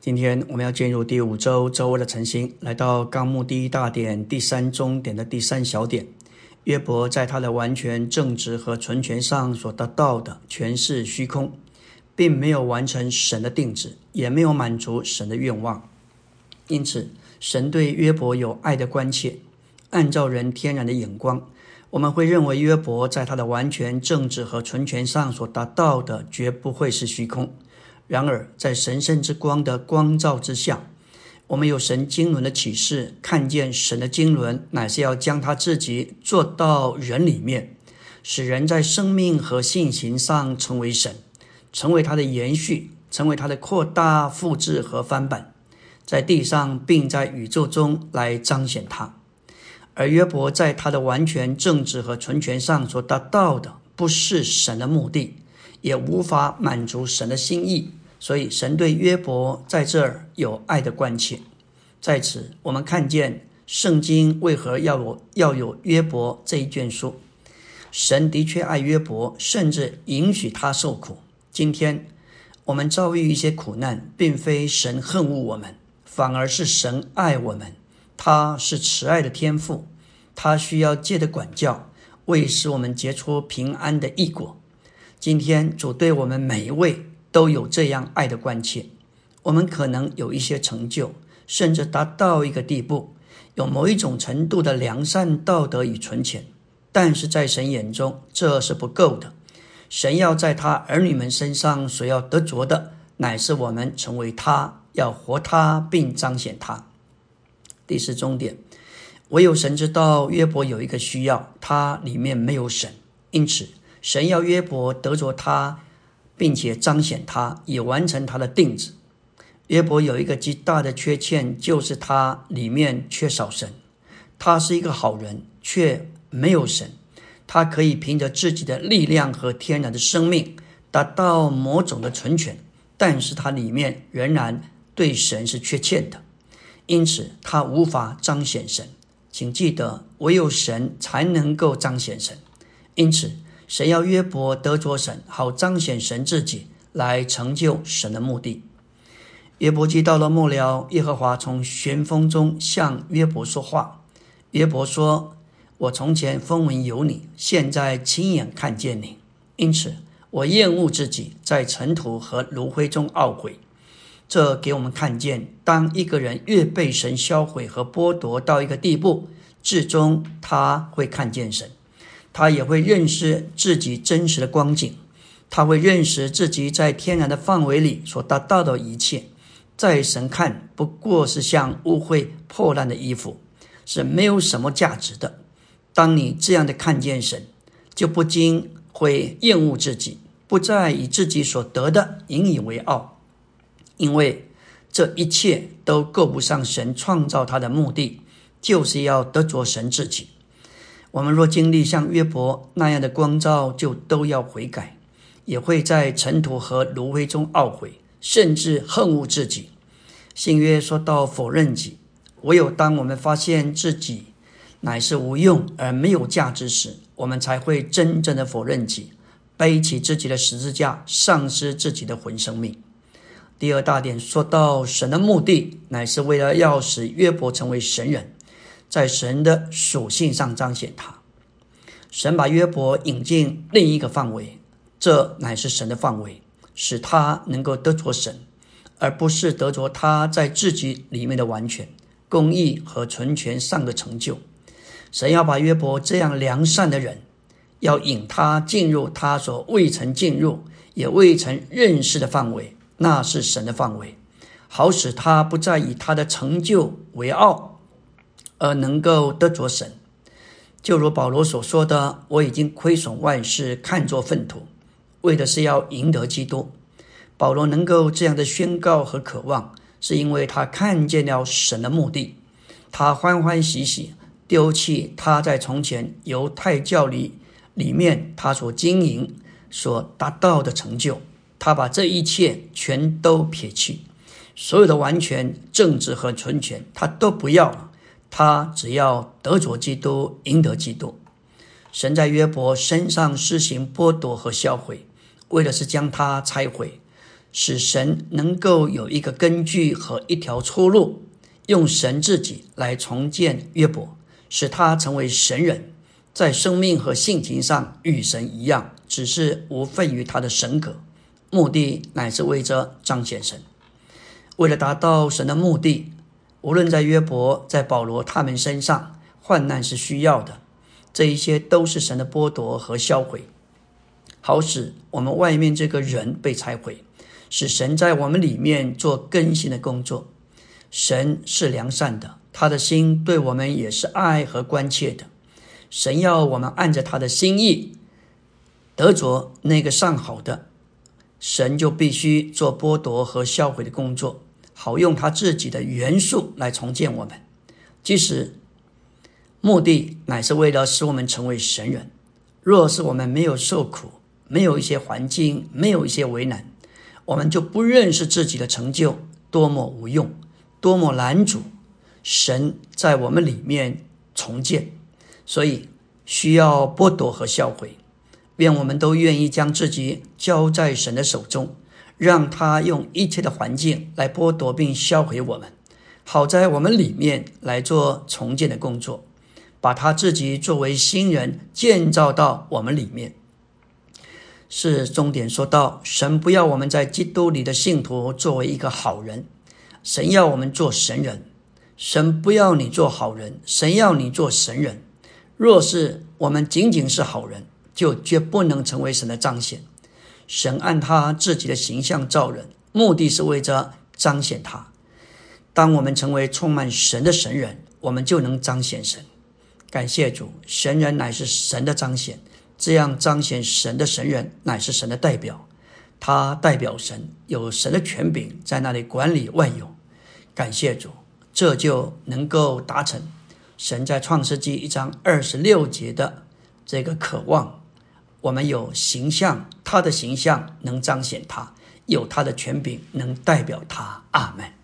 今天我们要进入第五周周二的晨星，来到纲目第一大点第三中点的第三小点。约伯在他的完全正直和纯全上所得到的全是虚空，并没有完成神的定旨，也没有满足神的愿望。因此，神对约伯有爱的关切。按照人天然的眼光，我们会认为约伯在他的完全正直和纯全上所达到的绝不会是虚空。然而，在神圣之光的光照之下，我们有神经纶的启示，看见神的经纶乃是要将他自己做到人里面，使人在生命和性情上成为神，成为他的延续，成为他的扩大、复制和翻版，在地上并在宇宙中来彰显他。而约伯在他的完全正直和纯全上所达到的，不是神的目的，也无法满足神的心意。所以，神对约伯在这儿有爱的关切。在此，我们看见圣经为何要有要有约伯这一卷书。神的确爱约伯，甚至允许他受苦。今天，我们遭遇一些苦难，并非神恨恶我们，反而是神爱我们。他是慈爱的天赋，他需要借的管教，为使我们结出平安的异果。今天，主对我们每一位。都有这样爱的关切，我们可能有一些成就，甚至达到一个地步，有某一种程度的良善、道德与存钱，但是在神眼中这是不够的。神要在他儿女们身上所要得着的，乃是我们成为他，要活他，并彰显他。第四终点，唯有神知道约伯有一个需要，他里面没有神，因此神要约伯得着他。并且彰显他，以完成他的定旨。约伯有一个极大的缺陷，就是他里面缺少神。他是一个好人，却没有神。他可以凭着自己的力量和天然的生命达到某种的存全，但是他里面仍然对神是缺欠的，因此他无法彰显神。请记得，唯有神才能够彰显神。因此。神要约伯得着神，好彰显神自己，来成就神的目的。约伯记到了末了，耶和华从旋风中向约伯说话。约伯说：“我从前风闻有你，现在亲眼看见你，因此我厌恶自己，在尘土和炉灰中懊悔。”这给我们看见，当一个人越被神销毁和剥夺到一个地步，最终他会看见神。他也会认识自己真实的光景，他会认识自己在天然的范围里所达到的一切，在神看不过是像污秽破烂的衣服，是没有什么价值的。当你这样的看见神，就不禁会厌恶自己，不再以自己所得的引以为傲，因为这一切都够不上神创造他的目的，就是要得着神自己。我们若经历像约伯那样的光照，就都要悔改，也会在尘土和芦苇中懊悔，甚至恨恶自己。新约说到否认己，唯有当我们发现自己乃是无用而没有价值时，我们才会真正的否认己，背起自己的十字架，丧失自己的魂生命。第二大点说到神的目的，乃是为了要使约伯成为神人。在神的属性上彰显他，神把约伯引进另一个范围，这乃是神的范围，使他能够得着神，而不是得着他在自己里面的完全公义和纯全上的成就。神要把约伯这样良善的人，要引他进入他所未曾进入也未曾认识的范围，那是神的范围，好使他不再以他的成就为傲。而能够得着神，就如保罗所说的：“我已经亏损万事，看作粪土，为的是要赢得基督。”保罗能够这样的宣告和渴望，是因为他看见了神的目的。他欢欢喜喜丢弃他在从前犹太教里里面他所经营所达到的成就，他把这一切全都撇弃，所有的完全正直和纯全，他都不要了。他只要得着基督，赢得基督。神在约伯身上施行剥夺和销毁，为的是将他拆毁，使神能够有一个根据和一条出路，用神自己来重建约伯，使他成为神人，在生命和性情上与神一样，只是无份于他的神格。目的乃是为着彰显神。为了达到神的目的，无论在约伯、在保罗他们身上，患难是需要的。这一些都是神的剥夺和销毁，好使我们外面这个人被拆毁，使神在我们里面做更新的工作。神是良善的，他的心对我们也是爱和关切的。神要我们按着他的心意得着那个上好的，神就必须做剥夺和销毁的工作，好用他自己的元素来重建我们，即使。目的乃是为了使我们成为神人。若是我们没有受苦，没有一些环境，没有一些为难，我们就不认识自己的成就多么无用，多么难主。神在我们里面重建，所以需要剥夺和销毁。愿我们都愿意将自己交在神的手中，让他用一切的环境来剥夺并销毁我们，好在我们里面来做重建的工作。把他自己作为新人建造到我们里面，是重点。说到神不要我们在基督里的信徒作为一个好人，神要我们做神人。神不要你做好人，神要你做神人。若是我们仅仅是好人，就绝不能成为神的彰显。神按他自己的形象造人，目的是为着彰显他。当我们成为充满神的神人，我们就能彰显神。感谢主，神人乃是神的彰显，这样彰显神的神人乃是神的代表，他代表神，有神的权柄在那里管理万有。感谢主，这就能够达成神在创世纪一章二十六节的这个渴望。我们有形象，他的形象能彰显他，有他的权柄能代表他。阿门。